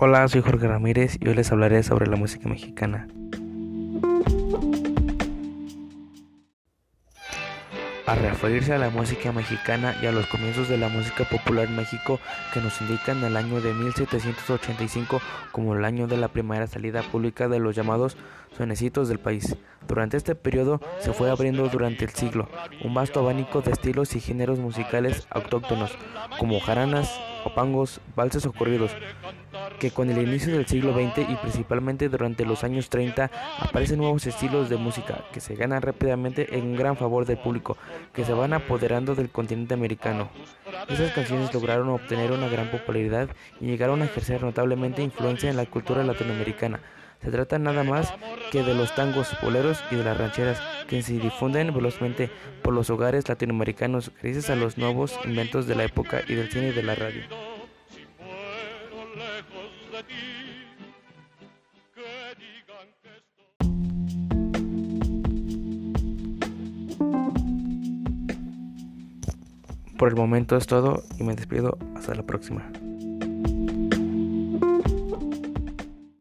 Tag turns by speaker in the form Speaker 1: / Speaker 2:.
Speaker 1: Hola, soy Jorge Ramírez y hoy les hablaré sobre la música mexicana. A referirse a la música mexicana y a los comienzos de la música popular en México que nos indican el año de 1785 como el año de la primera salida pública de los llamados sonecitos del país. Durante este periodo se fue abriendo durante el siglo un vasto abanico de estilos y géneros musicales autóctonos como jaranas, opangos, valses o corridos, que con el inicio del siglo XX y principalmente durante los años 30 aparecen nuevos estilos de música que se ganan rápidamente en gran favor del público, que se van apoderando del continente americano. Esas canciones lograron obtener una gran popularidad y llegaron a ejercer notablemente influencia en la cultura latinoamericana. Se trata nada más que de los tangos, boleros y de las rancheras, que se difunden velozmente por los hogares latinoamericanos gracias a los nuevos inventos de la época y del cine y de la radio. Por el momento es todo y me despido. Hasta la próxima.